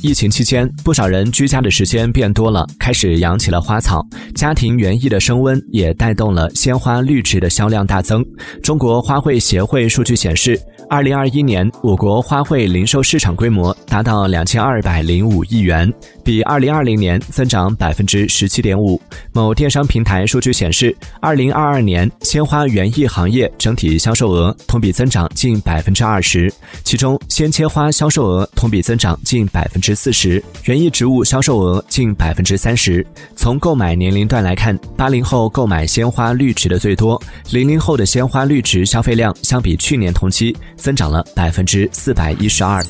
疫情期间，不少人居家的时间变多了，开始养起了花草。家庭园艺的升温也带动了鲜花绿植的销量大增。中国花卉协会数据显示，二零二一年我国花卉零售市场规模达到两千二百零五亿元，比二零二零年增长百分之十七点五。某电商平台数据显示，二零二二年鲜花园艺行业整体销售额同比增长近百分之二十，其中鲜切花销售额同比增长近百分之。四十，园艺植物销售额近百分之三十。从购买年龄段来看，八零后购买鲜花绿植的最多，零零后的鲜花绿植消费量相比去年同期增长了百分之四百一十二。